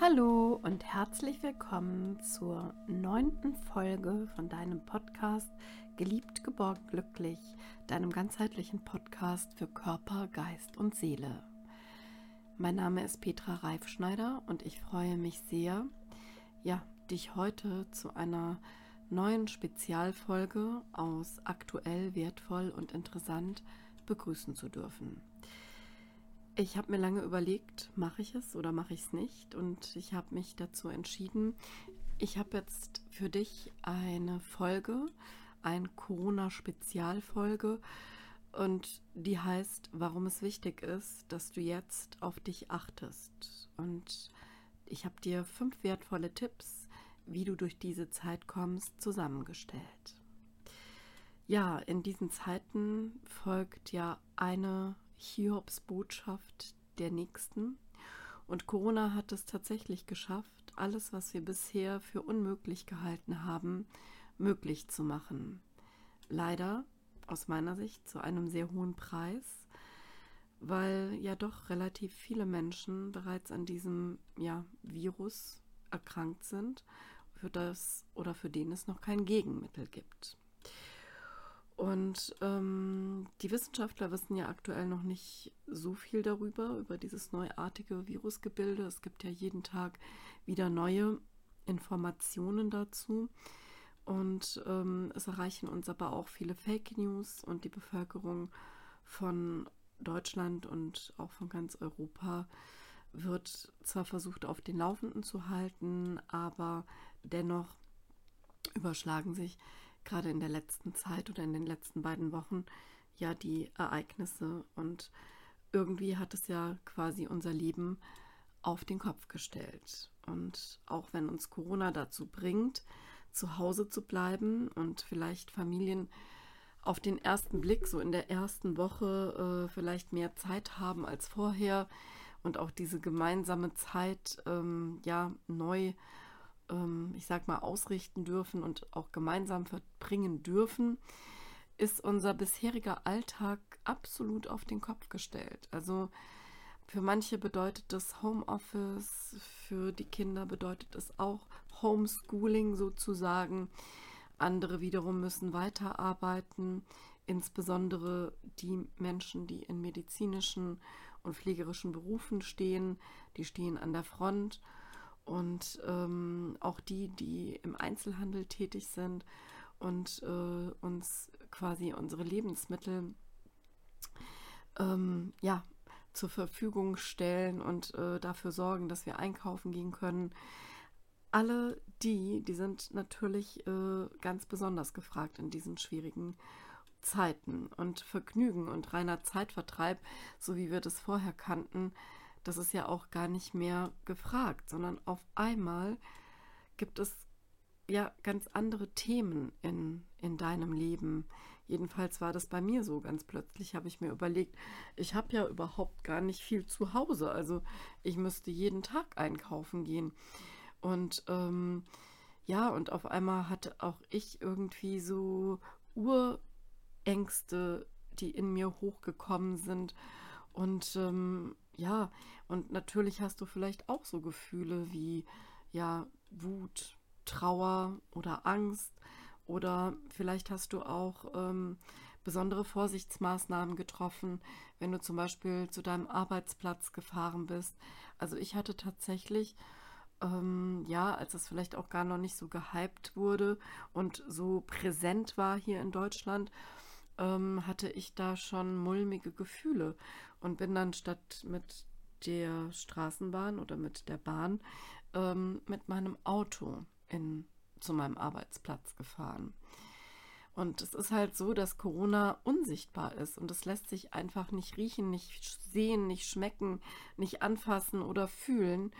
Hallo und herzlich willkommen zur neunten Folge von deinem Podcast Geliebt, geborgen, glücklich, deinem ganzheitlichen Podcast für Körper, Geist und Seele. Mein Name ist Petra Reifschneider und ich freue mich sehr, ja, dich heute zu einer neuen Spezialfolge aus aktuell, wertvoll und interessant begrüßen zu dürfen. Ich habe mir lange überlegt, mache ich es oder mache ich es nicht und ich habe mich dazu entschieden, ich habe jetzt für dich eine Folge, eine Corona-Spezialfolge und die heißt, warum es wichtig ist, dass du jetzt auf dich achtest. Und ich habe dir fünf wertvolle Tipps, wie du durch diese Zeit kommst, zusammengestellt. Ja, in diesen Zeiten folgt ja eine Hiobs Botschaft der Nächsten. Und Corona hat es tatsächlich geschafft, alles, was wir bisher für unmöglich gehalten haben, möglich zu machen. Leider, aus meiner Sicht, zu einem sehr hohen Preis, weil ja doch relativ viele Menschen bereits an diesem ja, Virus erkrankt sind, für das oder für den es noch kein Gegenmittel gibt. Und ähm, die Wissenschaftler wissen ja aktuell noch nicht so viel darüber, über dieses neuartige Virusgebilde. Es gibt ja jeden Tag wieder neue Informationen dazu. Und ähm, es erreichen uns aber auch viele Fake News und die Bevölkerung von Deutschland und auch von ganz Europa wird zwar versucht, auf den Laufenden zu halten, aber dennoch überschlagen sich gerade in der letzten Zeit oder in den letzten beiden Wochen ja die Ereignisse und irgendwie hat es ja quasi unser Leben auf den Kopf gestellt. Und auch wenn uns Corona dazu bringt, zu Hause zu bleiben und vielleicht Familien auf den ersten Blick, so in der ersten Woche, äh, vielleicht mehr Zeit haben als vorher und auch diese gemeinsame Zeit ähm, ja neu ich sag mal, ausrichten dürfen und auch gemeinsam verbringen dürfen, ist unser bisheriger Alltag absolut auf den Kopf gestellt. Also für manche bedeutet das Homeoffice, für die Kinder bedeutet es auch Homeschooling sozusagen. Andere wiederum müssen weiterarbeiten, insbesondere die Menschen, die in medizinischen und pflegerischen Berufen stehen, die stehen an der Front und ähm, auch die, die im Einzelhandel tätig sind und äh, uns quasi unsere Lebensmittel ähm, ja, zur Verfügung stellen und äh, dafür sorgen, dass wir einkaufen gehen können. Alle die, die sind natürlich äh, ganz besonders gefragt in diesen schwierigen Zeiten. Und Vergnügen und reiner Zeitvertreib, so wie wir das vorher kannten, das ist ja auch gar nicht mehr gefragt, sondern auf einmal gibt es ja ganz andere Themen in, in deinem Leben. Jedenfalls war das bei mir so. Ganz plötzlich habe ich mir überlegt, ich habe ja überhaupt gar nicht viel zu Hause. Also ich müsste jeden Tag einkaufen gehen. Und ähm, ja, und auf einmal hatte auch ich irgendwie so Urängste, die in mir hochgekommen sind. Und ähm, ja, und natürlich hast du vielleicht auch so Gefühle wie ja, Wut, Trauer oder Angst. Oder vielleicht hast du auch ähm, besondere Vorsichtsmaßnahmen getroffen, wenn du zum Beispiel zu deinem Arbeitsplatz gefahren bist. Also ich hatte tatsächlich, ähm, ja, als es vielleicht auch gar noch nicht so gehypt wurde und so präsent war hier in Deutschland, ähm, hatte ich da schon mulmige Gefühle und bin dann statt mit der Straßenbahn oder mit der Bahn ähm, mit meinem Auto in, zu meinem Arbeitsplatz gefahren. Und es ist halt so, dass Corona unsichtbar ist und es lässt sich einfach nicht riechen, nicht sehen, nicht schmecken, nicht anfassen oder fühlen.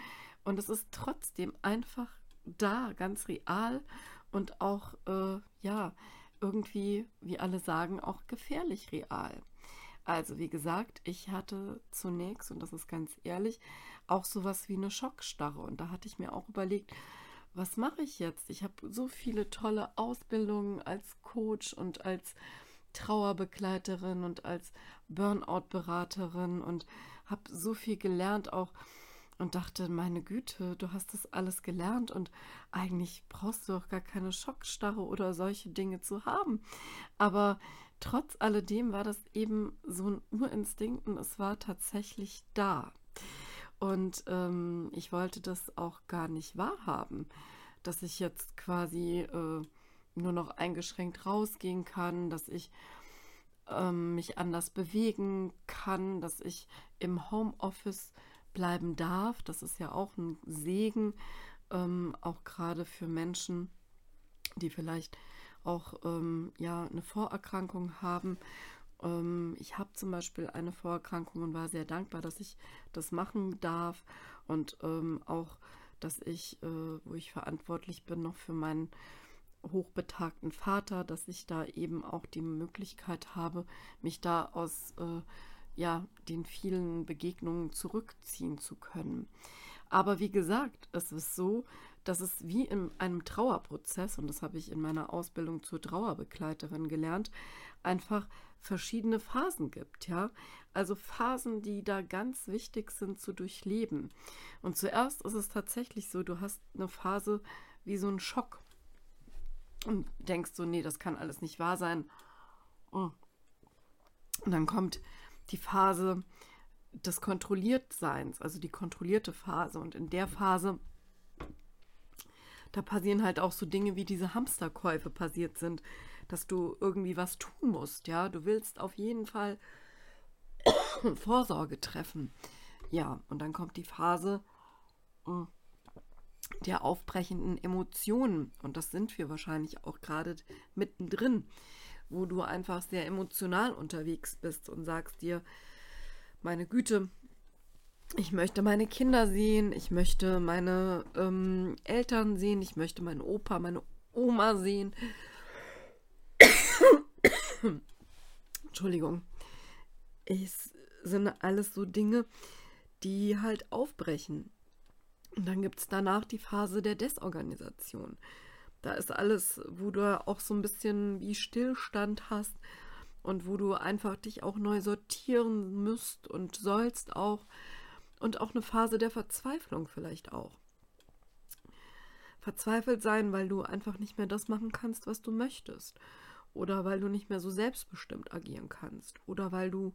Und es ist trotzdem einfach da, ganz real und auch, äh, ja, irgendwie, wie alle sagen, auch gefährlich real. Also wie gesagt, ich hatte zunächst, und das ist ganz ehrlich, auch sowas wie eine Schockstarre. Und da hatte ich mir auch überlegt, was mache ich jetzt? Ich habe so viele tolle Ausbildungen als Coach und als Trauerbegleiterin und als Burnout-Beraterin und habe so viel gelernt, auch und dachte, meine Güte, du hast das alles gelernt und eigentlich brauchst du auch gar keine Schockstarre oder solche Dinge zu haben. Aber trotz alledem war das eben so ein Urinstinkt und es war tatsächlich da. Und ähm, ich wollte das auch gar nicht wahrhaben, dass ich jetzt quasi äh, nur noch eingeschränkt rausgehen kann, dass ich ähm, mich anders bewegen kann, dass ich im Homeoffice bleiben darf. Das ist ja auch ein Segen, ähm, auch gerade für Menschen, die vielleicht auch ähm, ja, eine Vorerkrankung haben. Ähm, ich habe zum Beispiel eine Vorerkrankung und war sehr dankbar, dass ich das machen darf und ähm, auch, dass ich, äh, wo ich verantwortlich bin, noch für meinen hochbetagten Vater, dass ich da eben auch die Möglichkeit habe, mich da aus äh, ja, den vielen Begegnungen zurückziehen zu können. Aber wie gesagt, es ist so, dass es wie in einem Trauerprozess, und das habe ich in meiner Ausbildung zur Trauerbegleiterin gelernt, einfach verschiedene Phasen gibt, ja. Also Phasen, die da ganz wichtig sind zu durchleben. Und zuerst ist es tatsächlich so, du hast eine Phase wie so ein Schock und denkst so, nee, das kann alles nicht wahr sein. Und dann kommt die Phase des Kontrolliertseins, also die kontrollierte Phase. Und in der Phase, da passieren halt auch so Dinge, wie diese Hamsterkäufe passiert sind, dass du irgendwie was tun musst, ja. Du willst auf jeden Fall Vorsorge treffen. Ja, und dann kommt die Phase hm, der aufbrechenden Emotionen. Und das sind wir wahrscheinlich auch gerade mittendrin wo du einfach sehr emotional unterwegs bist und sagst dir, meine Güte, ich möchte meine Kinder sehen, ich möchte meine ähm, Eltern sehen, ich möchte meinen Opa, meine Oma sehen. Entschuldigung. Es sind alles so Dinge, die halt aufbrechen. Und dann gibt es danach die Phase der Desorganisation. Da ist alles, wo du auch so ein bisschen wie Stillstand hast und wo du einfach dich auch neu sortieren müsst und sollst auch. Und auch eine Phase der Verzweiflung vielleicht auch. Verzweifelt sein, weil du einfach nicht mehr das machen kannst, was du möchtest. Oder weil du nicht mehr so selbstbestimmt agieren kannst. Oder weil du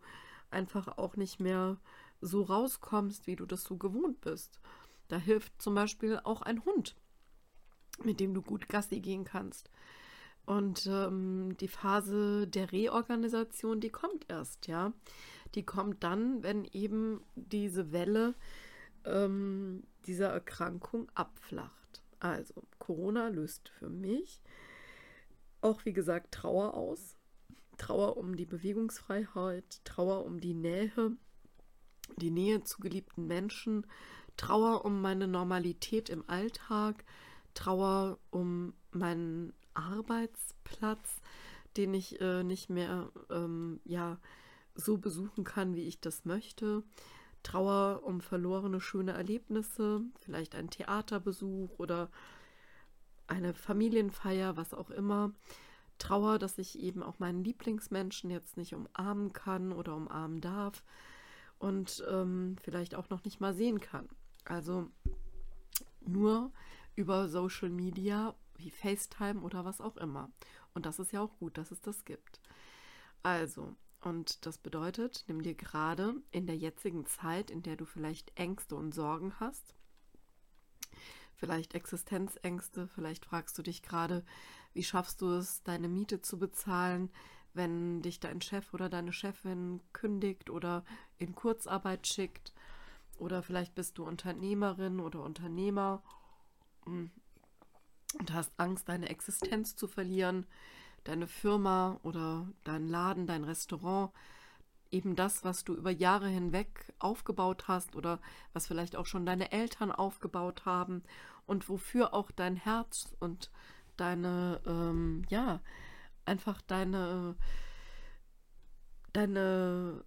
einfach auch nicht mehr so rauskommst, wie du das so gewohnt bist. Da hilft zum Beispiel auch ein Hund mit dem du gut Gassi gehen kannst. Und ähm, die Phase der Reorganisation, die kommt erst, ja. Die kommt dann, wenn eben diese Welle ähm, dieser Erkrankung abflacht. Also Corona löst für mich auch, wie gesagt, Trauer aus. Trauer um die Bewegungsfreiheit, Trauer um die Nähe, die Nähe zu geliebten Menschen, Trauer um meine Normalität im Alltag, Trauer um meinen Arbeitsplatz, den ich äh, nicht mehr ähm, ja, so besuchen kann, wie ich das möchte. Trauer um verlorene schöne Erlebnisse, vielleicht ein Theaterbesuch oder eine Familienfeier, was auch immer. Trauer, dass ich eben auch meinen Lieblingsmenschen jetzt nicht umarmen kann oder umarmen darf und ähm, vielleicht auch noch nicht mal sehen kann. Also nur über Social Media wie FaceTime oder was auch immer. Und das ist ja auch gut, dass es das gibt. Also, und das bedeutet, nimm dir gerade in der jetzigen Zeit, in der du vielleicht Ängste und Sorgen hast, vielleicht Existenzängste, vielleicht fragst du dich gerade, wie schaffst du es, deine Miete zu bezahlen, wenn dich dein Chef oder deine Chefin kündigt oder in Kurzarbeit schickt. Oder vielleicht bist du Unternehmerin oder Unternehmer und hast Angst, deine Existenz zu verlieren, deine Firma oder dein Laden, dein Restaurant, eben das, was du über Jahre hinweg aufgebaut hast oder was vielleicht auch schon deine Eltern aufgebaut haben und wofür auch dein Herz und deine, ähm, ja, einfach deine, deine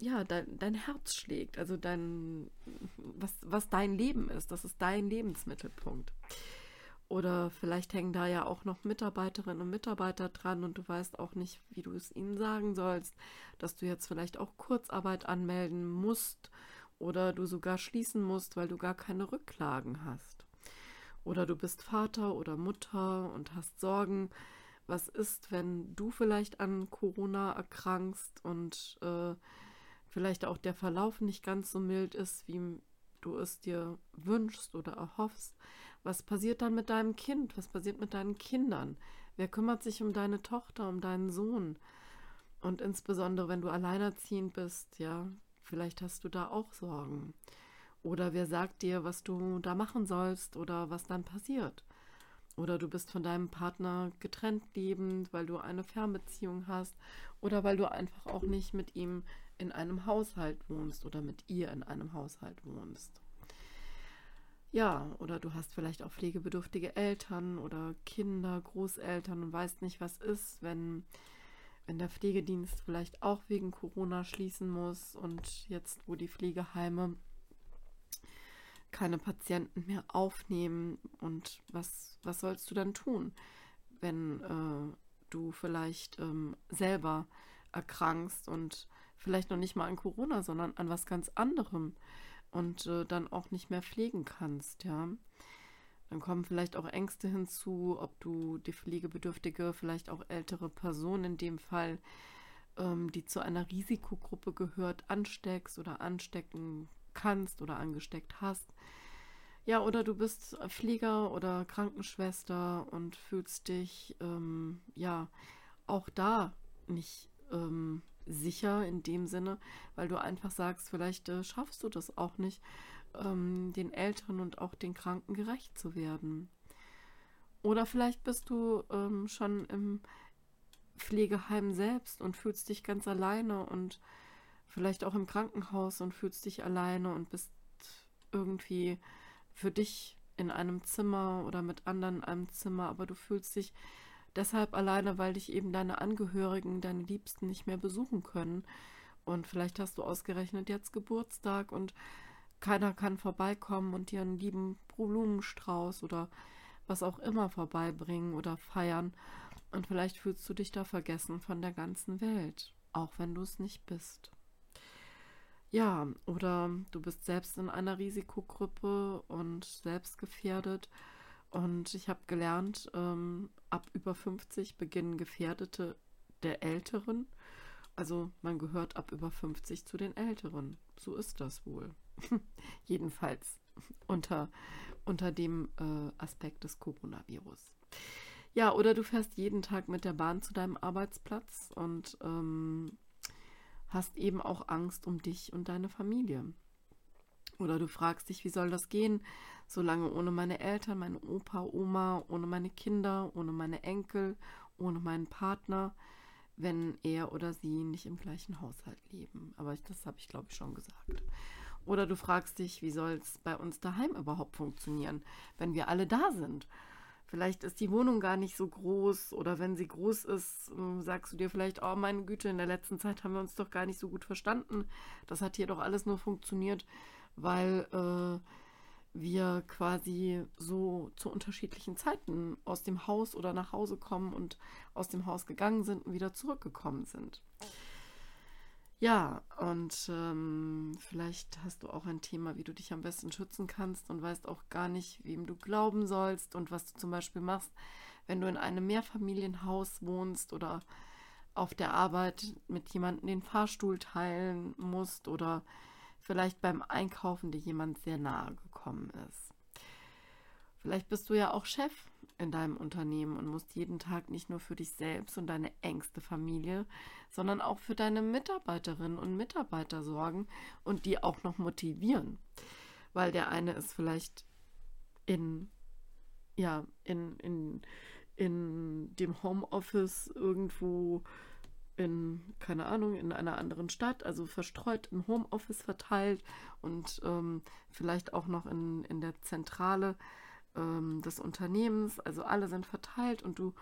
ja, dein, dein Herz schlägt, also dein, was, was dein Leben ist, das ist dein Lebensmittelpunkt. Oder vielleicht hängen da ja auch noch Mitarbeiterinnen und Mitarbeiter dran und du weißt auch nicht, wie du es ihnen sagen sollst, dass du jetzt vielleicht auch Kurzarbeit anmelden musst oder du sogar schließen musst, weil du gar keine Rücklagen hast. Oder du bist Vater oder Mutter und hast Sorgen, was ist, wenn du vielleicht an Corona erkrankst und äh, vielleicht auch der Verlauf nicht ganz so mild ist, wie du es dir wünschst oder erhoffst. Was passiert dann mit deinem Kind? Was passiert mit deinen Kindern? Wer kümmert sich um deine Tochter, um deinen Sohn? Und insbesondere, wenn du alleinerziehend bist, ja, vielleicht hast du da auch Sorgen. Oder wer sagt dir, was du da machen sollst oder was dann passiert? Oder du bist von deinem Partner getrennt lebend, weil du eine Fernbeziehung hast oder weil du einfach auch nicht mit ihm in einem Haushalt wohnst oder mit ihr in einem Haushalt wohnst. Ja, oder du hast vielleicht auch pflegebedürftige Eltern oder Kinder, Großeltern und weißt nicht, was ist, wenn, wenn der Pflegedienst vielleicht auch wegen Corona schließen muss und jetzt, wo die Pflegeheime keine Patienten mehr aufnehmen. Und was, was sollst du dann tun, wenn äh, du vielleicht ähm, selber erkrankst und vielleicht noch nicht mal an Corona, sondern an was ganz anderem und äh, dann auch nicht mehr pflegen kannst, ja. Dann kommen vielleicht auch Ängste hinzu, ob du die pflegebedürftige, vielleicht auch ältere Person in dem Fall, ähm, die zu einer Risikogruppe gehört, ansteckst oder anstecken kannst oder angesteckt hast. Ja, oder du bist Pfleger oder Krankenschwester und fühlst dich ähm, ja auch da nicht ähm, sicher in dem Sinne, weil du einfach sagst, vielleicht äh, schaffst du das auch nicht, ähm, den Eltern und auch den Kranken gerecht zu werden. Oder vielleicht bist du ähm, schon im Pflegeheim selbst und fühlst dich ganz alleine und vielleicht auch im Krankenhaus und fühlst dich alleine und bist irgendwie für dich in einem Zimmer oder mit anderen in einem Zimmer, aber du fühlst dich deshalb alleine, weil dich eben deine Angehörigen, deine Liebsten nicht mehr besuchen können. Und vielleicht hast du ausgerechnet jetzt Geburtstag und keiner kann vorbeikommen und dir einen lieben Blumenstrauß oder was auch immer vorbeibringen oder feiern. Und vielleicht fühlst du dich da vergessen von der ganzen Welt, auch wenn du es nicht bist. Ja, oder du bist selbst in einer Risikogruppe und selbst gefährdet und ich habe gelernt, ähm, ab über 50 beginnen Gefährdete der Älteren. Also man gehört ab über 50 zu den Älteren. So ist das wohl. Jedenfalls unter, unter dem äh, Aspekt des Coronavirus. Ja, oder du fährst jeden Tag mit der Bahn zu deinem Arbeitsplatz und ähm, hast eben auch Angst um dich und deine Familie. Oder du fragst dich, wie soll das gehen, solange ohne meine Eltern, meine Opa, Oma, ohne meine Kinder, ohne meine Enkel, ohne meinen Partner, wenn er oder sie nicht im gleichen Haushalt leben. Aber das habe ich, glaube ich, schon gesagt. Oder du fragst dich, wie soll es bei uns daheim überhaupt funktionieren, wenn wir alle da sind? Vielleicht ist die Wohnung gar nicht so groß oder wenn sie groß ist, ähm, sagst du dir vielleicht, oh meine Güte, in der letzten Zeit haben wir uns doch gar nicht so gut verstanden. Das hat hier doch alles nur funktioniert, weil äh, wir quasi so zu unterschiedlichen Zeiten aus dem Haus oder nach Hause kommen und aus dem Haus gegangen sind und wieder zurückgekommen sind. Ja, und ähm, vielleicht hast du auch ein Thema, wie du dich am besten schützen kannst und weißt auch gar nicht, wem du glauben sollst und was du zum Beispiel machst, wenn du in einem Mehrfamilienhaus wohnst oder auf der Arbeit mit jemandem den Fahrstuhl teilen musst oder vielleicht beim Einkaufen dir jemand sehr nahe gekommen ist. Vielleicht bist du ja auch Chef in deinem Unternehmen und musst jeden Tag nicht nur für dich selbst und deine engste Familie, sondern auch für deine Mitarbeiterinnen und Mitarbeiter sorgen und die auch noch motivieren. Weil der eine ist vielleicht in, ja, in, in, in dem Homeoffice irgendwo in, keine Ahnung, in einer anderen Stadt, also verstreut im Homeoffice verteilt und ähm, vielleicht auch noch in, in der Zentrale ähm, des Unternehmens. Also alle sind verteilt und du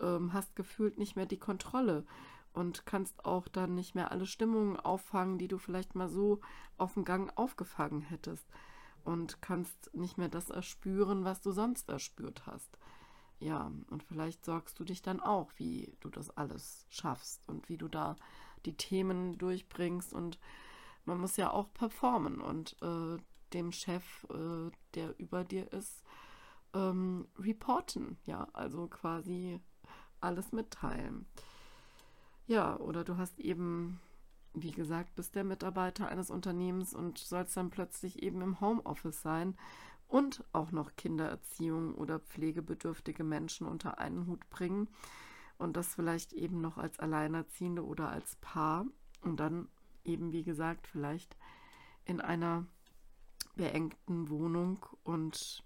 ähm, hast gefühlt nicht mehr die Kontrolle und kannst auch dann nicht mehr alle Stimmungen auffangen, die du vielleicht mal so auf dem Gang aufgefangen hättest und kannst nicht mehr das erspüren, was du sonst erspürt hast. Ja, und vielleicht sorgst du dich dann auch, wie du das alles schaffst und wie du da die Themen durchbringst und man muss ja auch performen und äh, dem Chef, äh, der über dir ist, ähm, reporten, ja, also quasi alles mitteilen. Ja, oder du hast eben, wie gesagt, bist der Mitarbeiter eines Unternehmens und sollst dann plötzlich eben im Homeoffice sein und auch noch Kindererziehung oder pflegebedürftige Menschen unter einen Hut bringen und das vielleicht eben noch als Alleinerziehende oder als Paar und dann eben, wie gesagt, vielleicht in einer beengten Wohnung und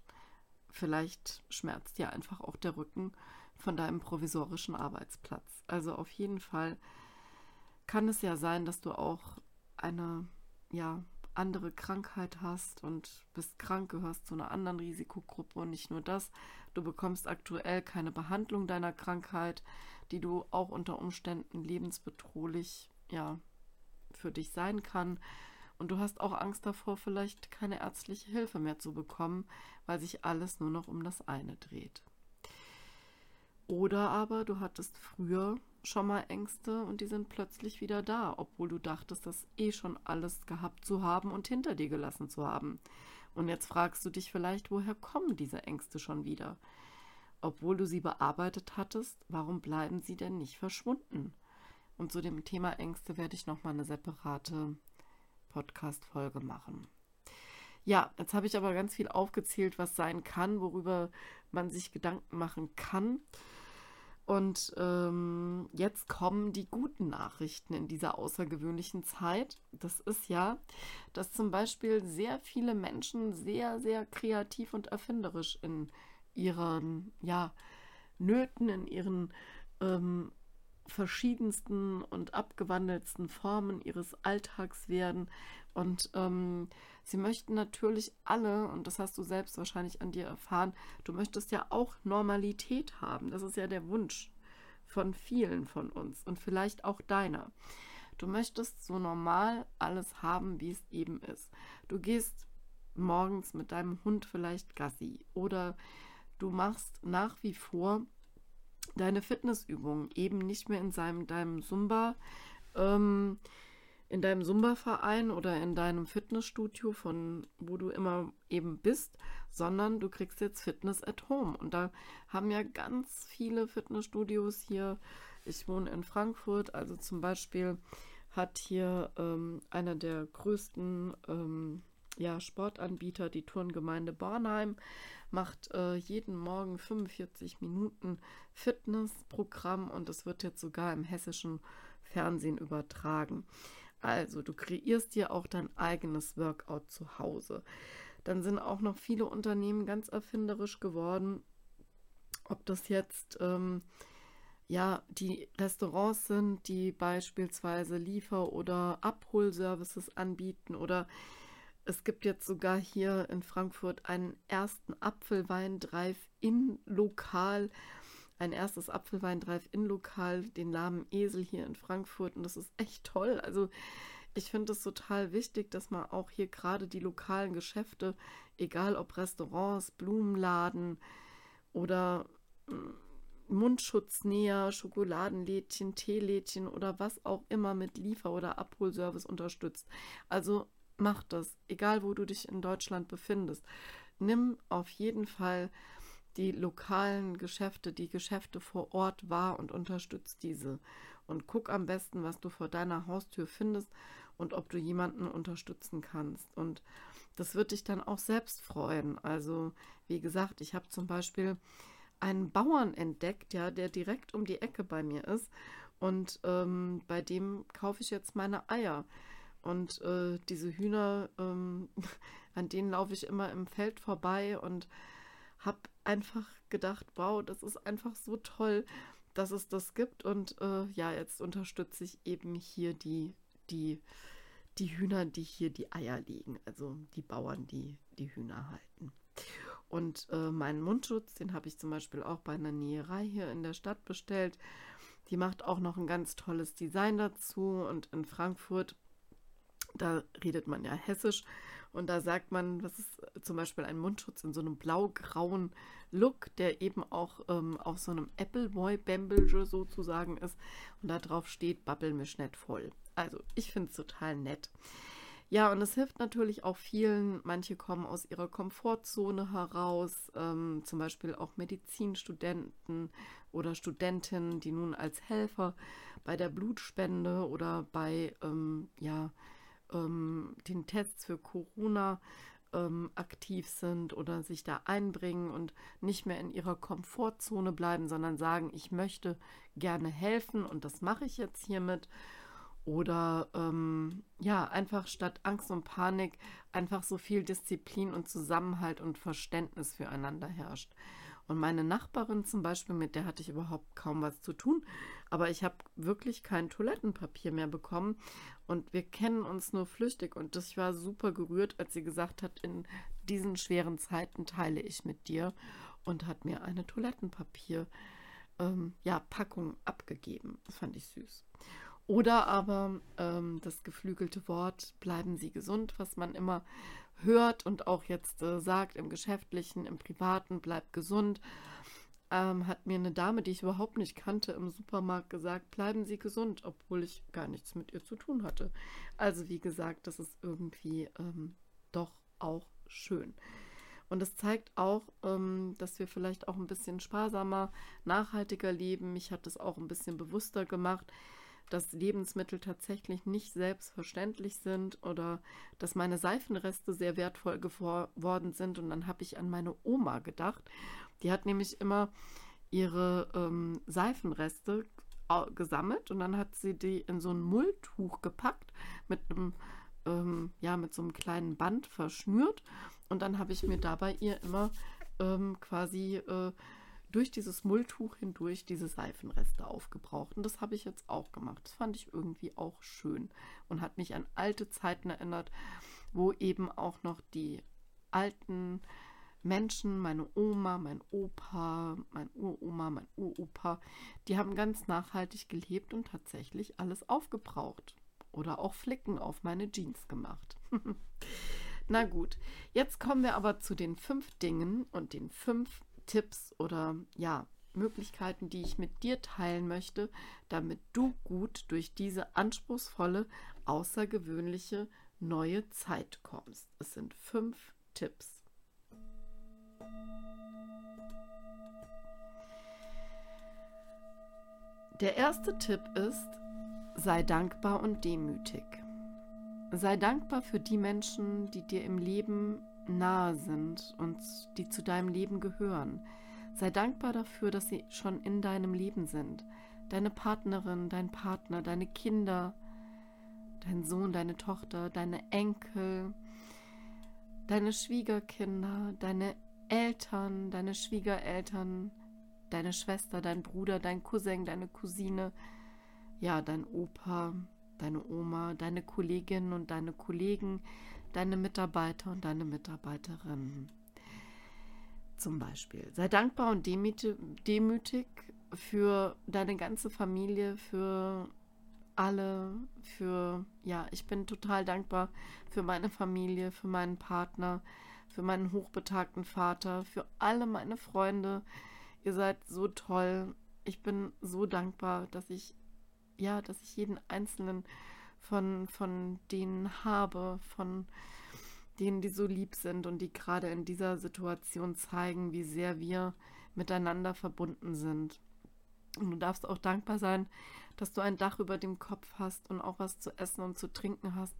vielleicht schmerzt dir einfach auch der Rücken von deinem provisorischen Arbeitsplatz. Also auf jeden Fall kann es ja sein, dass du auch eine ja andere Krankheit hast und bist krank, gehörst zu einer anderen Risikogruppe und nicht nur das, du bekommst aktuell keine Behandlung deiner Krankheit, die du auch unter Umständen lebensbedrohlich ja für dich sein kann. Und du hast auch Angst davor, vielleicht keine ärztliche Hilfe mehr zu bekommen, weil sich alles nur noch um das eine dreht. Oder aber du hattest früher schon mal Ängste und die sind plötzlich wieder da, obwohl du dachtest, das eh schon alles gehabt zu haben und hinter dir gelassen zu haben. Und jetzt fragst du dich vielleicht, woher kommen diese Ängste schon wieder? Obwohl du sie bearbeitet hattest, warum bleiben sie denn nicht verschwunden? Und zu dem Thema Ängste werde ich nochmal eine separate Podcast-Folge machen. Ja, jetzt habe ich aber ganz viel aufgezählt, was sein kann, worüber man sich Gedanken machen kann. Und ähm, jetzt kommen die guten Nachrichten in dieser außergewöhnlichen Zeit. Das ist ja, dass zum Beispiel sehr viele Menschen sehr, sehr kreativ und erfinderisch in ihren ja, Nöten, in ihren ähm, verschiedensten und abgewandeltsten Formen ihres Alltags werden. Und ähm, sie möchten natürlich alle, und das hast du selbst wahrscheinlich an dir erfahren, du möchtest ja auch Normalität haben. Das ist ja der Wunsch von vielen von uns und vielleicht auch deiner. Du möchtest so normal alles haben, wie es eben ist. Du gehst morgens mit deinem Hund vielleicht Gassi oder du machst nach wie vor deine Fitnessübungen eben nicht mehr in seinem, deinem Zumba, ähm, in deinem Zumba-Verein oder in deinem Fitnessstudio, von wo du immer eben bist, sondern du kriegst jetzt Fitness at Home. Und da haben ja ganz viele Fitnessstudios hier. Ich wohne in Frankfurt, also zum Beispiel hat hier ähm, einer der größten ähm, ja, Sportanbieter, die Turngemeinde Bornheim, macht äh, jeden Morgen 45 Minuten Fitnessprogramm und es wird jetzt sogar im hessischen Fernsehen übertragen. Also du kreierst dir auch dein eigenes Workout zu Hause. Dann sind auch noch viele Unternehmen ganz erfinderisch geworden. Ob das jetzt ähm, ja die Restaurants sind, die beispielsweise Liefer- oder Abholservices anbieten oder es gibt jetzt sogar hier in Frankfurt einen ersten Apfelwein-Drive-In-Lokal. Ein erstes Apfelwein-Drive-In-Lokal, den Namen Esel hier in Frankfurt. Und das ist echt toll. Also ich finde es total wichtig, dass man auch hier gerade die lokalen Geschäfte, egal ob Restaurants, Blumenladen oder hm, Mundschutznäher, Schokoladenlädchen, Teelädchen oder was auch immer mit Liefer- oder Abholservice unterstützt. Also mach das, egal wo du dich in Deutschland befindest. Nimm auf jeden Fall die lokalen Geschäfte, die Geschäfte vor Ort wahr und unterstütz diese. Und guck am besten, was du vor deiner Haustür findest und ob du jemanden unterstützen kannst. Und das wird dich dann auch selbst freuen. Also, wie gesagt, ich habe zum Beispiel einen Bauern entdeckt, ja, der direkt um die Ecke bei mir ist. Und ähm, bei dem kaufe ich jetzt meine Eier. Und äh, diese Hühner, ähm, an denen laufe ich immer im Feld vorbei und habe einfach gedacht, wow, das ist einfach so toll, dass es das gibt. Und äh, ja, jetzt unterstütze ich eben hier die, die, die Hühner, die hier die Eier legen. Also die Bauern, die die Hühner halten. Und äh, meinen Mundschutz, den habe ich zum Beispiel auch bei einer Näherei hier in der Stadt bestellt. Die macht auch noch ein ganz tolles Design dazu. Und in Frankfurt da redet man ja hessisch und da sagt man, was ist zum Beispiel ein Mundschutz in so einem blau-grauen Look, der eben auch ähm, auf so einem Appleboy-Bembelge sozusagen ist und da drauf steht, babbel mich nicht voll. Also ich finde es total nett. Ja, und es hilft natürlich auch vielen. Manche kommen aus ihrer Komfortzone heraus, ähm, zum Beispiel auch Medizinstudenten oder Studentinnen, die nun als Helfer bei der Blutspende oder bei ähm, ja, ähm, den Tests für Corona ähm, aktiv sind oder sich da einbringen und nicht mehr in ihrer Komfortzone bleiben, sondern sagen, ich möchte gerne helfen und das mache ich jetzt hiermit. Oder ähm, ja, einfach statt Angst und Panik einfach so viel Disziplin und Zusammenhalt und Verständnis füreinander herrscht. Und meine Nachbarin zum Beispiel, mit der hatte ich überhaupt kaum was zu tun, aber ich habe wirklich kein Toilettenpapier mehr bekommen und wir kennen uns nur flüchtig und ich war super gerührt, als sie gesagt hat, in diesen schweren Zeiten teile ich mit dir und hat mir eine Toilettenpapier ähm, ja, Packung abgegeben. Das fand ich süß. Oder aber ähm, das geflügelte Wort, bleiben Sie gesund, was man immer hört und auch jetzt äh, sagt im Geschäftlichen, im Privaten, bleibt gesund, ähm, hat mir eine Dame, die ich überhaupt nicht kannte, im Supermarkt gesagt, bleiben Sie gesund, obwohl ich gar nichts mit ihr zu tun hatte. Also wie gesagt, das ist irgendwie ähm, doch auch schön. Und es zeigt auch, ähm, dass wir vielleicht auch ein bisschen sparsamer, nachhaltiger leben. Mich hat es auch ein bisschen bewusster gemacht, dass Lebensmittel tatsächlich nicht selbstverständlich sind oder dass meine Seifenreste sehr wertvoll geworden sind. Und dann habe ich an meine Oma gedacht. Die hat nämlich immer ihre ähm, Seifenreste gesammelt und dann hat sie die in so ein Mulltuch gepackt mit einem ähm, ja mit so einem kleinen Band verschnürt und dann habe ich mir dabei ihr immer ähm, quasi äh, durch dieses Mulltuch hindurch diese Seifenreste aufgebraucht. Und das habe ich jetzt auch gemacht. Das fand ich irgendwie auch schön und hat mich an alte Zeiten erinnert, wo eben auch noch die alten Menschen, meine Oma, mein Opa, mein Uroma, mein Uropa, die haben ganz nachhaltig gelebt und tatsächlich alles aufgebraucht oder auch Flicken auf meine Jeans gemacht. Na gut, jetzt kommen wir aber zu den fünf Dingen und den fünf Tipps oder ja, Möglichkeiten, die ich mit dir teilen möchte, damit du gut durch diese anspruchsvolle, außergewöhnliche neue Zeit kommst. Es sind fünf Tipps. Der erste Tipp ist, sei dankbar und demütig. Sei dankbar für die Menschen, die dir im Leben nahe sind und die zu deinem Leben gehören. Sei dankbar dafür, dass sie schon in deinem Leben sind. Deine Partnerin, dein Partner, deine Kinder, dein Sohn, deine Tochter, deine Enkel, deine Schwiegerkinder, deine Eltern, deine Schwiegereltern, deine Schwester, dein Bruder, dein Cousin, deine Cousine, ja, dein Opa, deine Oma, deine Kolleginnen und deine Kollegen, deine Mitarbeiter und deine Mitarbeiterinnen. Zum Beispiel. Sei dankbar und demütig für deine ganze Familie, für alle, für, ja, ich bin total dankbar für meine Familie, für meinen Partner, für meinen hochbetagten Vater, für alle meine Freunde. Ihr seid so toll. Ich bin so dankbar, dass ich, ja, dass ich jeden einzelnen von, von denen habe, von denen, die so lieb sind und die gerade in dieser Situation zeigen, wie sehr wir miteinander verbunden sind. Und du darfst auch dankbar sein, dass du ein Dach über dem Kopf hast und auch was zu essen und zu trinken hast.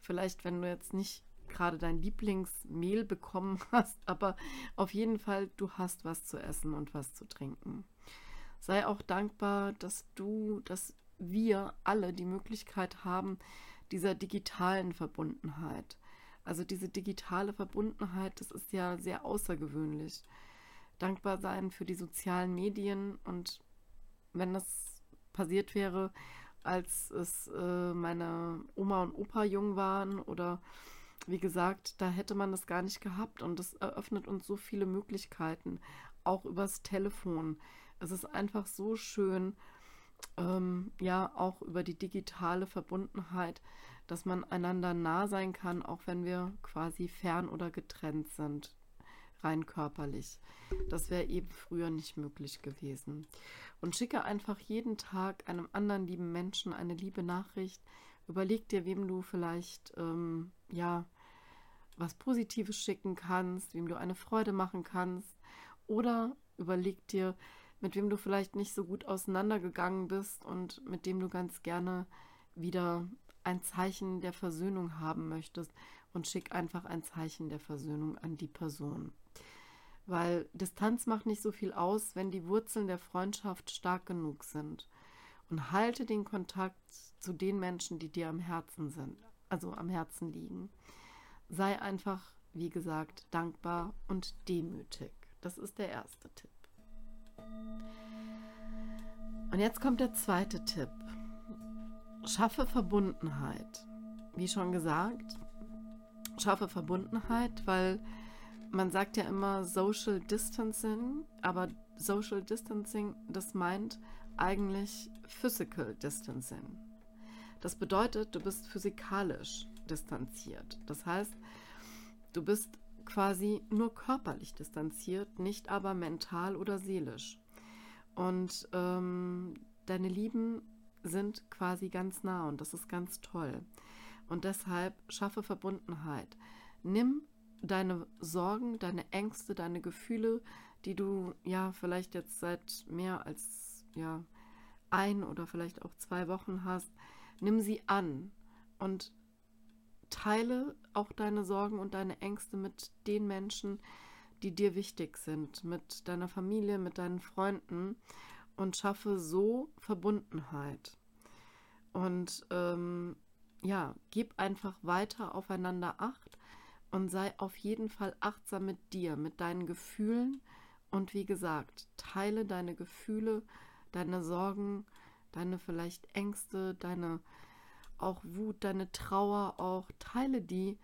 Vielleicht, wenn du jetzt nicht gerade dein Lieblingsmehl bekommen hast, aber auf jeden Fall, du hast was zu essen und was zu trinken. Sei auch dankbar, dass du, dass wir alle die Möglichkeit haben, dieser digitalen Verbundenheit. Also diese digitale Verbundenheit, das ist ja sehr außergewöhnlich. Dankbar sein für die sozialen Medien und wenn das passiert wäre, als es äh, meine Oma und Opa jung waren oder wie gesagt, da hätte man das gar nicht gehabt und das eröffnet uns so viele Möglichkeiten, auch übers Telefon. Es ist einfach so schön, ähm, ja auch über die digitale Verbundenheit, dass man einander nah sein kann, auch wenn wir quasi fern oder getrennt sind, rein körperlich. Das wäre eben früher nicht möglich gewesen. Und schicke einfach jeden Tag einem anderen lieben Menschen eine liebe Nachricht überleg dir, wem du vielleicht, ähm, ja, was Positives schicken kannst, wem du eine Freude machen kannst. Oder überleg dir, mit wem du vielleicht nicht so gut auseinandergegangen bist und mit dem du ganz gerne wieder ein Zeichen der Versöhnung haben möchtest und schick einfach ein Zeichen der Versöhnung an die Person. Weil Distanz macht nicht so viel aus, wenn die Wurzeln der Freundschaft stark genug sind. Und halte den Kontakt zu den Menschen, die dir am Herzen sind, also am Herzen liegen. Sei einfach, wie gesagt, dankbar und demütig. Das ist der erste Tipp. Und jetzt kommt der zweite Tipp. Schaffe Verbundenheit. Wie schon gesagt, schaffe Verbundenheit, weil man sagt ja immer Social Distancing, aber Social Distancing, das meint eigentlich Physical Distancing. Das bedeutet, du bist physikalisch distanziert. Das heißt, du bist quasi nur körperlich distanziert, nicht aber mental oder seelisch. Und ähm, deine Lieben sind quasi ganz nah und das ist ganz toll. Und deshalb schaffe Verbundenheit. Nimm deine Sorgen, deine Ängste, deine Gefühle, die du ja vielleicht jetzt seit mehr als ja ein oder vielleicht auch zwei Wochen hast, nimm sie an und teile auch deine Sorgen und deine Ängste mit den Menschen, die dir wichtig sind, mit deiner Familie, mit deinen Freunden und schaffe so Verbundenheit. Und ähm, ja, gib einfach weiter aufeinander Acht und sei auf jeden Fall achtsam mit dir, mit deinen Gefühlen. Und wie gesagt, teile deine Gefühle, deine Sorgen, deine vielleicht Ängste, deine auch Wut, deine Trauer auch, teile die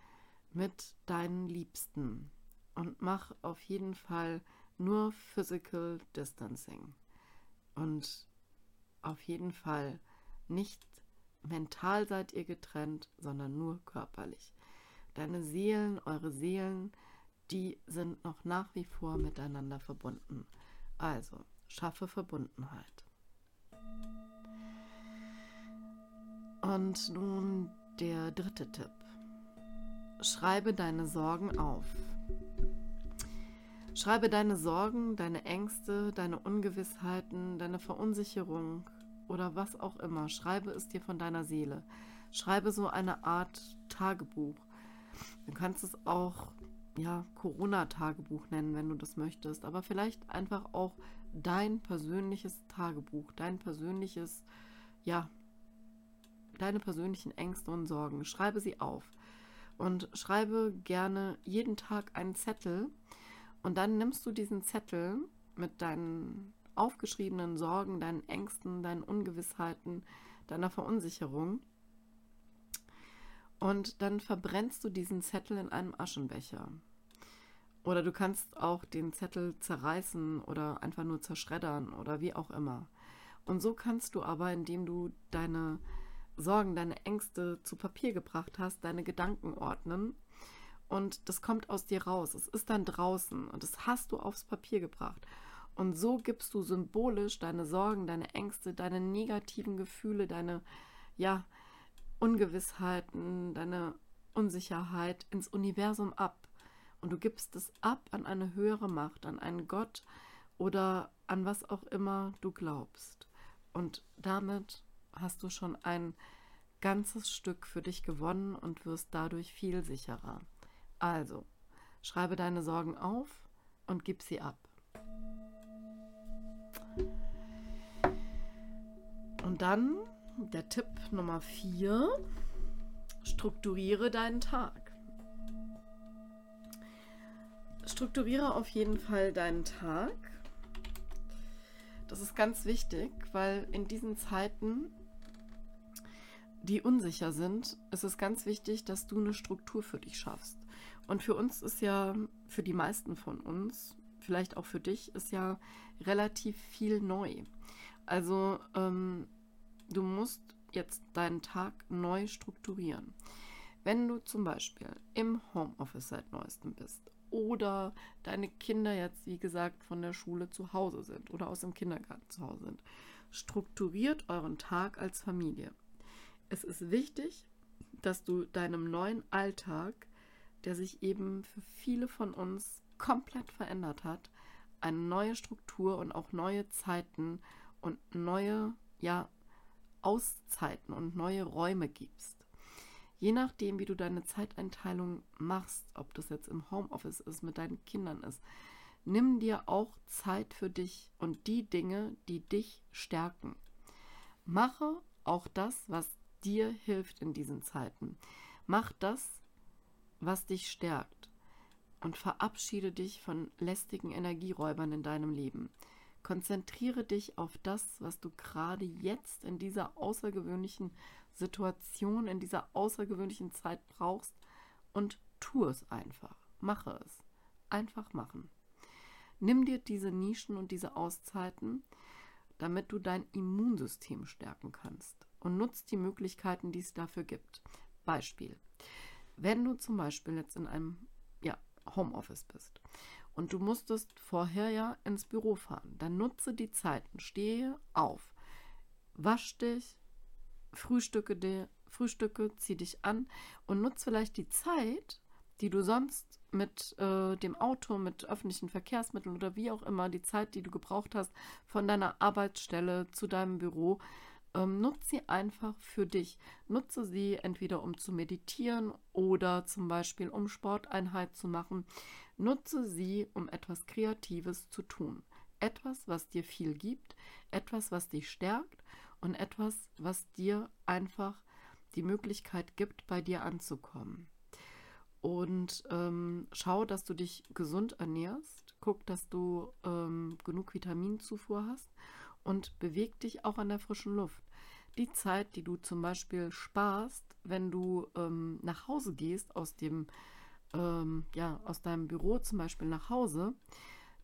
mit deinen Liebsten und mach auf jeden Fall nur Physical Distancing und auf jeden Fall nicht mental seid ihr getrennt, sondern nur körperlich. Deine Seelen, eure Seelen, die sind noch nach wie vor miteinander verbunden. Also, schaffe Verbundenheit. Und nun der dritte Tipp. Schreibe deine Sorgen auf. Schreibe deine Sorgen, deine Ängste, deine Ungewissheiten, deine Verunsicherung oder was auch immer. Schreibe es dir von deiner Seele. Schreibe so eine Art Tagebuch. Du kannst es auch ja, Corona-Tagebuch nennen, wenn du das möchtest, aber vielleicht einfach auch dein persönliches Tagebuch, dein persönliches, ja, deine persönlichen Ängste und Sorgen. Schreibe sie auf und schreibe gerne jeden Tag einen Zettel und dann nimmst du diesen Zettel mit deinen aufgeschriebenen Sorgen, deinen Ängsten, deinen Ungewissheiten, deiner Verunsicherung und dann verbrennst du diesen Zettel in einem Aschenbecher. Oder du kannst auch den Zettel zerreißen oder einfach nur zerschreddern oder wie auch immer. Und so kannst du aber, indem du deine Sorgen, deine Ängste zu Papier gebracht hast, deine Gedanken ordnen. Und das kommt aus dir raus. Es ist dann draußen und das hast du aufs Papier gebracht. Und so gibst du symbolisch deine Sorgen, deine Ängste, deine negativen Gefühle, deine, ja, Ungewissheiten, deine Unsicherheit ins Universum ab. Und du gibst es ab an eine höhere Macht, an einen Gott oder an was auch immer du glaubst. Und damit hast du schon ein ganzes Stück für dich gewonnen und wirst dadurch viel sicherer. Also, schreibe deine Sorgen auf und gib sie ab. Und dann der Tipp Nummer 4. Strukturiere deinen Tag. Strukturiere auf jeden Fall deinen Tag. Das ist ganz wichtig, weil in diesen Zeiten, die unsicher sind, ist es ganz wichtig, dass du eine Struktur für dich schaffst. Und für uns ist ja, für die meisten von uns, vielleicht auch für dich, ist ja relativ viel neu. Also ähm, Du musst jetzt deinen Tag neu strukturieren. Wenn du zum Beispiel im Homeoffice seit neuestem bist oder deine Kinder jetzt, wie gesagt, von der Schule zu Hause sind oder aus dem Kindergarten zu Hause sind, strukturiert euren Tag als Familie. Es ist wichtig, dass du deinem neuen Alltag, der sich eben für viele von uns komplett verändert hat, eine neue Struktur und auch neue Zeiten und neue, ja, Auszeiten und neue Räume gibst. Je nachdem, wie du deine Zeiteinteilung machst, ob das jetzt im Homeoffice ist, mit deinen Kindern ist, nimm dir auch Zeit für dich und die Dinge, die dich stärken. Mache auch das, was dir hilft in diesen Zeiten. Mach das, was dich stärkt und verabschiede dich von lästigen Energieräubern in deinem Leben. Konzentriere dich auf das, was du gerade jetzt in dieser außergewöhnlichen Situation, in dieser außergewöhnlichen Zeit brauchst und tu es einfach. Mache es. Einfach machen. Nimm dir diese Nischen und diese Auszeiten, damit du dein Immunsystem stärken kannst und nutz die Möglichkeiten, die es dafür gibt. Beispiel. Wenn du zum Beispiel jetzt in einem ja, Homeoffice bist und du musstest vorher ja ins Büro fahren, dann nutze die Zeiten, stehe auf, wasch dich, frühstücke, dir, frühstücke, zieh dich an und nutze vielleicht die Zeit, die du sonst mit äh, dem Auto, mit öffentlichen Verkehrsmitteln oder wie auch immer, die Zeit, die du gebraucht hast von deiner Arbeitsstelle zu deinem Büro, ähm, nutze sie einfach für dich. Nutze sie entweder um zu meditieren oder zum Beispiel um Sporteinheit zu machen. Nutze sie, um etwas Kreatives zu tun. Etwas, was dir viel gibt, etwas, was dich stärkt und etwas, was dir einfach die Möglichkeit gibt, bei dir anzukommen. Und ähm, schau, dass du dich gesund ernährst. Guck, dass du ähm, genug Vitaminzufuhr hast und beweg dich auch an der frischen Luft. Die Zeit, die du zum Beispiel sparst, wenn du ähm, nach Hause gehst aus dem ähm, ja aus deinem Büro zum Beispiel nach Hause,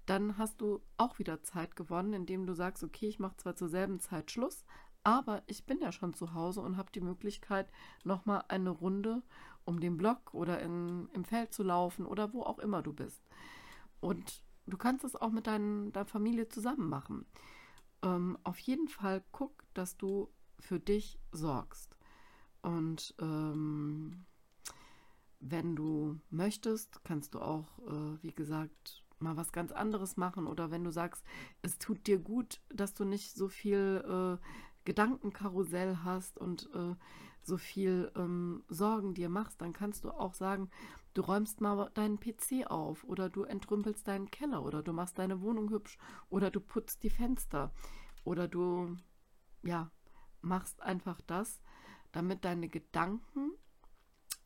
dann hast du auch wieder Zeit gewonnen, indem du sagst, okay, ich mache zwar zur selben Zeit Schluss, aber ich bin ja schon zu Hause und habe die Möglichkeit, nochmal eine Runde um den Block oder in, im Feld zu laufen oder wo auch immer du bist. Und du kannst es auch mit dein, deiner Familie zusammen machen. Ähm, auf jeden Fall guck, dass du für dich sorgst. Und ähm, wenn du möchtest, kannst du auch, äh, wie gesagt, mal was ganz anderes machen. Oder wenn du sagst, es tut dir gut, dass du nicht so viel äh, Gedankenkarussell hast und äh, so viel ähm, Sorgen dir machst, dann kannst du auch sagen, du räumst mal deinen PC auf oder du entrümpelst deinen Keller oder du machst deine Wohnung hübsch oder du putzt die Fenster oder du, ja, machst einfach das, damit deine Gedanken,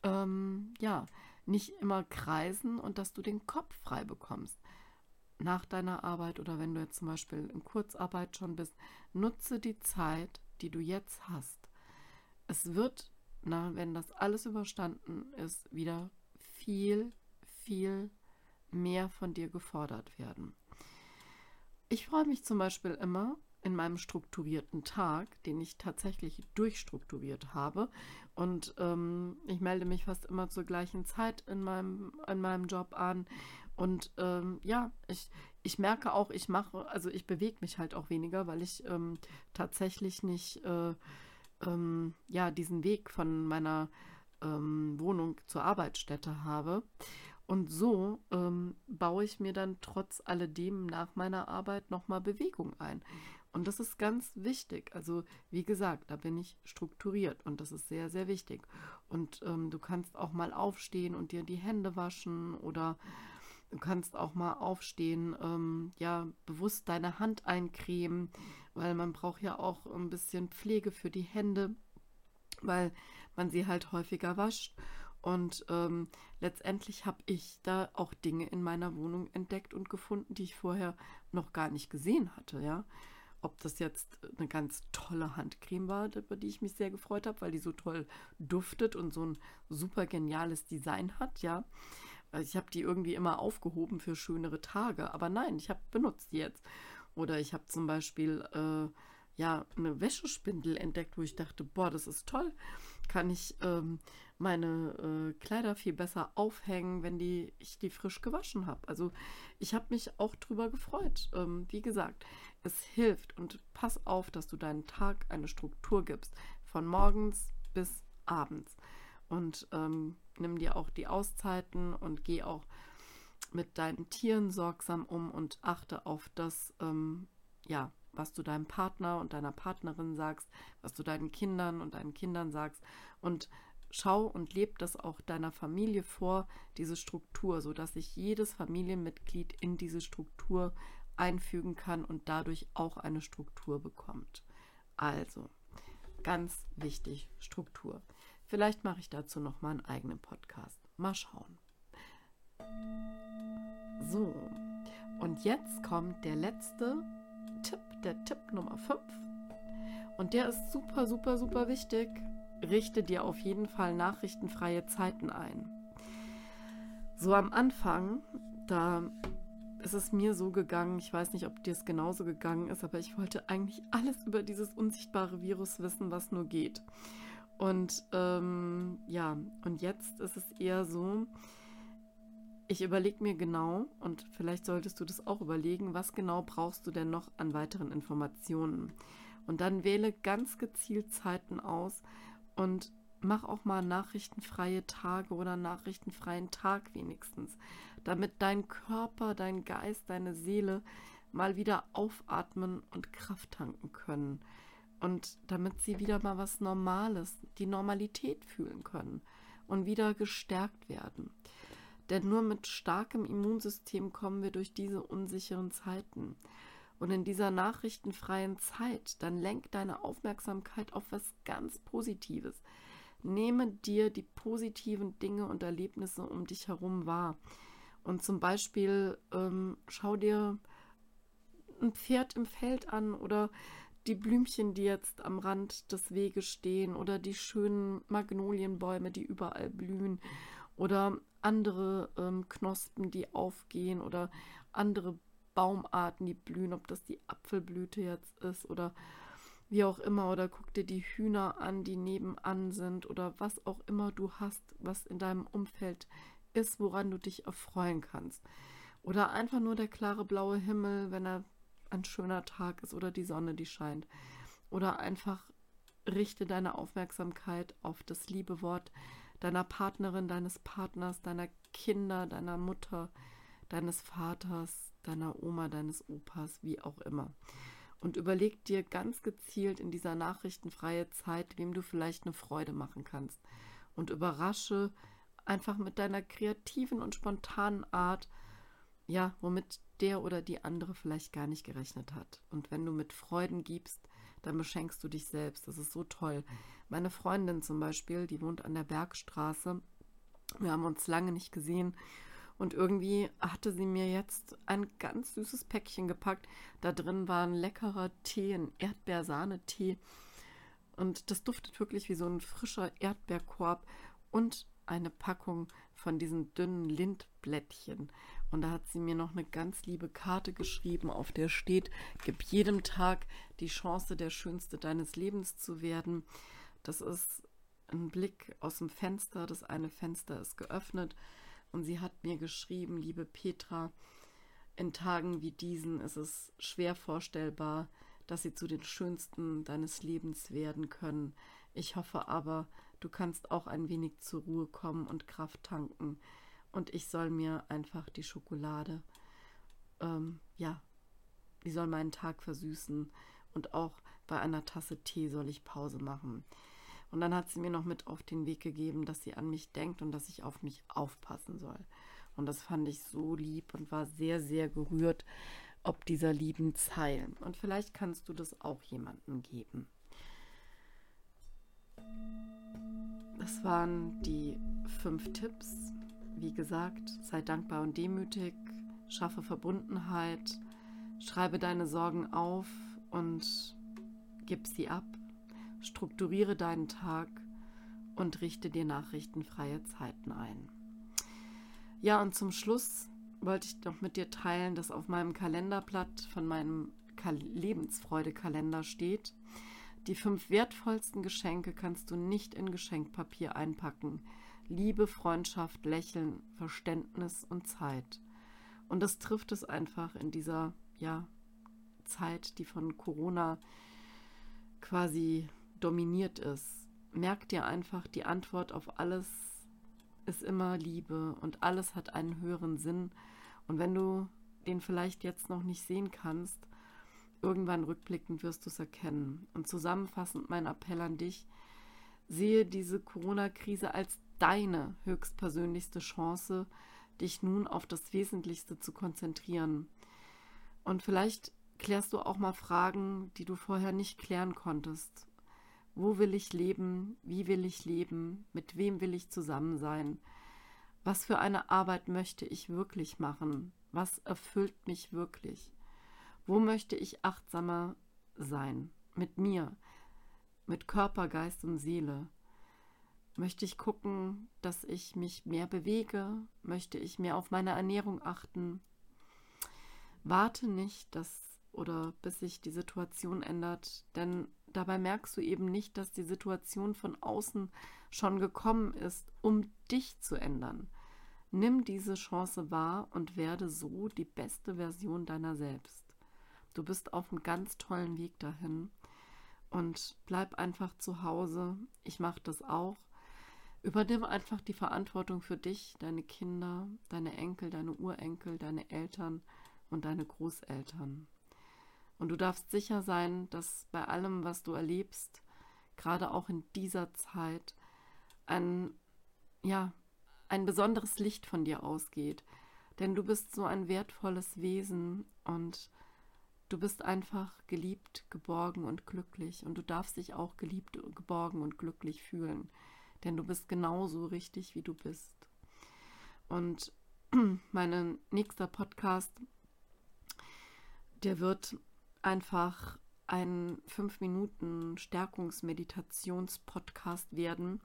ähm, ja, nicht immer kreisen und dass du den Kopf frei bekommst. Nach deiner Arbeit oder wenn du jetzt zum Beispiel in Kurzarbeit schon bist, nutze die Zeit, die du jetzt hast es wird, na, wenn das alles überstanden ist, wieder viel, viel mehr von dir gefordert werden. Ich freue mich zum Beispiel immer in meinem strukturierten Tag, den ich tatsächlich durchstrukturiert habe. Und ähm, ich melde mich fast immer zur gleichen Zeit in meinem, in meinem Job an. Und ähm, ja, ich, ich merke auch, ich mache, also ich bewege mich halt auch weniger, weil ich ähm, tatsächlich nicht äh, ähm, ja, diesen Weg von meiner ähm, Wohnung zur Arbeitsstätte habe. Und so ähm, baue ich mir dann trotz alledem nach meiner Arbeit nochmal Bewegung ein. Und das ist ganz wichtig. Also wie gesagt, da bin ich strukturiert und das ist sehr, sehr wichtig. Und ähm, du kannst auch mal aufstehen und dir die Hände waschen oder Du kannst auch mal aufstehen, ähm, ja, bewusst deine Hand eincremen, weil man braucht ja auch ein bisschen Pflege für die Hände, weil man sie halt häufiger wascht. Und ähm, letztendlich habe ich da auch Dinge in meiner Wohnung entdeckt und gefunden, die ich vorher noch gar nicht gesehen hatte, ja. Ob das jetzt eine ganz tolle Handcreme war, über die ich mich sehr gefreut habe, weil die so toll duftet und so ein super geniales Design hat, ja. Also ich habe die irgendwie immer aufgehoben für schönere Tage, aber nein, ich habe benutzt die jetzt. Oder ich habe zum Beispiel äh, ja eine Wäschespindel entdeckt, wo ich dachte, boah, das ist toll. Kann ich ähm, meine äh, Kleider viel besser aufhängen, wenn die, ich die frisch gewaschen habe. Also ich habe mich auch drüber gefreut. Ähm, wie gesagt, es hilft und pass auf, dass du deinen Tag eine Struktur gibst. Von morgens bis abends. Und ähm, nimm dir auch die Auszeiten und geh auch mit deinen Tieren sorgsam um und achte auf das, ähm, ja, was du deinem Partner und deiner Partnerin sagst, was du deinen Kindern und deinen Kindern sagst und schau und leb das auch deiner Familie vor, diese Struktur, sodass sich jedes Familienmitglied in diese Struktur einfügen kann und dadurch auch eine Struktur bekommt. Also, ganz wichtig, Struktur. Vielleicht mache ich dazu noch mal einen eigenen Podcast. Mal schauen. So, und jetzt kommt der letzte Tipp, der Tipp Nummer 5. Und der ist super, super, super wichtig. Richte dir auf jeden Fall nachrichtenfreie Zeiten ein. So am Anfang, da ist es mir so gegangen, ich weiß nicht, ob dir es genauso gegangen ist, aber ich wollte eigentlich alles über dieses unsichtbare Virus wissen, was nur geht. Und ähm, ja, und jetzt ist es eher so, ich überlege mir genau, und vielleicht solltest du das auch überlegen, was genau brauchst du denn noch an weiteren Informationen. Und dann wähle ganz gezielt Zeiten aus und mach auch mal nachrichtenfreie Tage oder nachrichtenfreien Tag wenigstens, damit dein Körper, dein Geist, deine Seele mal wieder aufatmen und Kraft tanken können. Und damit sie wieder mal was Normales, die Normalität fühlen können und wieder gestärkt werden. Denn nur mit starkem Immunsystem kommen wir durch diese unsicheren Zeiten. Und in dieser nachrichtenfreien Zeit, dann lenk deine Aufmerksamkeit auf was ganz Positives. Nehme dir die positiven Dinge und Erlebnisse um dich herum wahr. Und zum Beispiel ähm, schau dir ein Pferd im Feld an oder die Blümchen, die jetzt am Rand des Weges stehen oder die schönen Magnolienbäume, die überall blühen oder andere ähm, Knospen, die aufgehen oder andere Baumarten, die blühen, ob das die Apfelblüte jetzt ist oder wie auch immer, oder guck dir die Hühner an, die nebenan sind oder was auch immer du hast, was in deinem Umfeld ist, woran du dich erfreuen kannst. Oder einfach nur der klare blaue Himmel, wenn er ein schöner Tag ist oder die Sonne, die scheint. Oder einfach richte deine Aufmerksamkeit auf das liebe Wort deiner Partnerin, deines Partners, deiner Kinder, deiner Mutter, deines Vaters, deiner Oma, deines Opas, wie auch immer. Und überleg dir ganz gezielt in dieser nachrichtenfreie Zeit, wem du vielleicht eine Freude machen kannst. Und überrasche einfach mit deiner kreativen und spontanen Art, ja, womit der oder die andere vielleicht gar nicht gerechnet hat. Und wenn du mit Freuden gibst, dann beschenkst du dich selbst. Das ist so toll. Meine Freundin zum Beispiel, die wohnt an der Bergstraße. Wir haben uns lange nicht gesehen. Und irgendwie hatte sie mir jetzt ein ganz süßes Päckchen gepackt. Da drin war ein leckerer Tee, ein Erdbeersahnetee. Und das duftet wirklich wie so ein frischer Erdbeerkorb und eine Packung von diesen dünnen Lindblättchen. Und da hat sie mir noch eine ganz liebe Karte geschrieben, auf der steht, gib jedem Tag die Chance, der Schönste deines Lebens zu werden. Das ist ein Blick aus dem Fenster. Das eine Fenster ist geöffnet. Und sie hat mir geschrieben, liebe Petra, in Tagen wie diesen ist es schwer vorstellbar, dass sie zu den schönsten deines Lebens werden können. Ich hoffe aber, du kannst auch ein wenig zur Ruhe kommen und Kraft tanken und ich soll mir einfach die Schokolade, ähm, ja, die soll meinen Tag versüßen und auch bei einer Tasse Tee soll ich Pause machen. Und dann hat sie mir noch mit auf den Weg gegeben, dass sie an mich denkt und dass ich auf mich aufpassen soll. Und das fand ich so lieb und war sehr, sehr gerührt ob dieser lieben Zeilen. Und vielleicht kannst du das auch jemandem geben. Das waren die fünf Tipps wie gesagt, sei dankbar und demütig, schaffe Verbundenheit, schreibe deine Sorgen auf und gib sie ab, strukturiere deinen Tag und richte dir nachrichtenfreie Zeiten ein. Ja, und zum Schluss wollte ich noch mit dir teilen, dass auf meinem Kalenderblatt von meinem Lebensfreude-Kalender steht, die fünf wertvollsten Geschenke kannst du nicht in Geschenkpapier einpacken. Liebe, Freundschaft, Lächeln, Verständnis und Zeit. Und das trifft es einfach in dieser ja, Zeit, die von Corona quasi dominiert ist. merk dir einfach, die Antwort auf alles ist immer Liebe und alles hat einen höheren Sinn. Und wenn du den vielleicht jetzt noch nicht sehen kannst, irgendwann rückblickend wirst du es erkennen. Und zusammenfassend mein Appell an dich, sehe diese Corona-Krise als deine höchstpersönlichste Chance, dich nun auf das Wesentlichste zu konzentrieren. Und vielleicht klärst du auch mal Fragen, die du vorher nicht klären konntest. Wo will ich leben? Wie will ich leben? Mit wem will ich zusammen sein? Was für eine Arbeit möchte ich wirklich machen? Was erfüllt mich wirklich? Wo möchte ich achtsamer sein? Mit mir, mit Körper, Geist und Seele. Möchte ich gucken, dass ich mich mehr bewege? Möchte ich mehr auf meine Ernährung achten? Warte nicht, dass oder bis sich die Situation ändert, denn dabei merkst du eben nicht, dass die Situation von außen schon gekommen ist, um dich zu ändern. Nimm diese Chance wahr und werde so die beste Version deiner selbst. Du bist auf einem ganz tollen Weg dahin und bleib einfach zu Hause. Ich mache das auch. Übernimm einfach die Verantwortung für dich, deine Kinder, deine Enkel, deine Urenkel, deine Eltern und deine Großeltern. Und du darfst sicher sein, dass bei allem, was du erlebst, gerade auch in dieser Zeit, ein, ja, ein besonderes Licht von dir ausgeht. Denn du bist so ein wertvolles Wesen und du bist einfach geliebt, geborgen und glücklich. Und du darfst dich auch geliebt, geborgen und glücklich fühlen. Denn du bist genauso richtig, wie du bist. Und mein nächster Podcast, der wird einfach ein 5 Minuten Stärkungsmeditations-Podcast werden,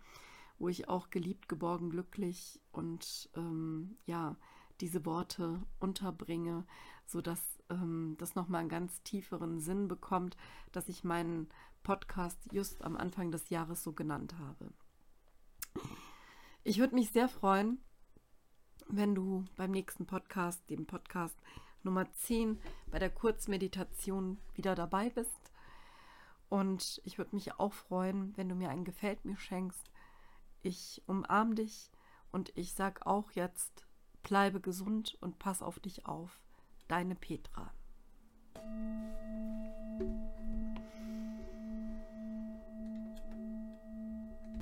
wo ich auch geliebt, geborgen, glücklich und ähm, ja, diese Worte unterbringe, sodass ähm, das nochmal einen ganz tieferen Sinn bekommt, dass ich meinen Podcast just am Anfang des Jahres so genannt habe. Ich würde mich sehr freuen, wenn du beim nächsten Podcast, dem Podcast Nummer 10, bei der Kurzmeditation wieder dabei bist. Und ich würde mich auch freuen, wenn du mir ein Gefällt mir schenkst. Ich umarme dich und ich sage auch jetzt, bleibe gesund und pass auf dich auf. Deine Petra.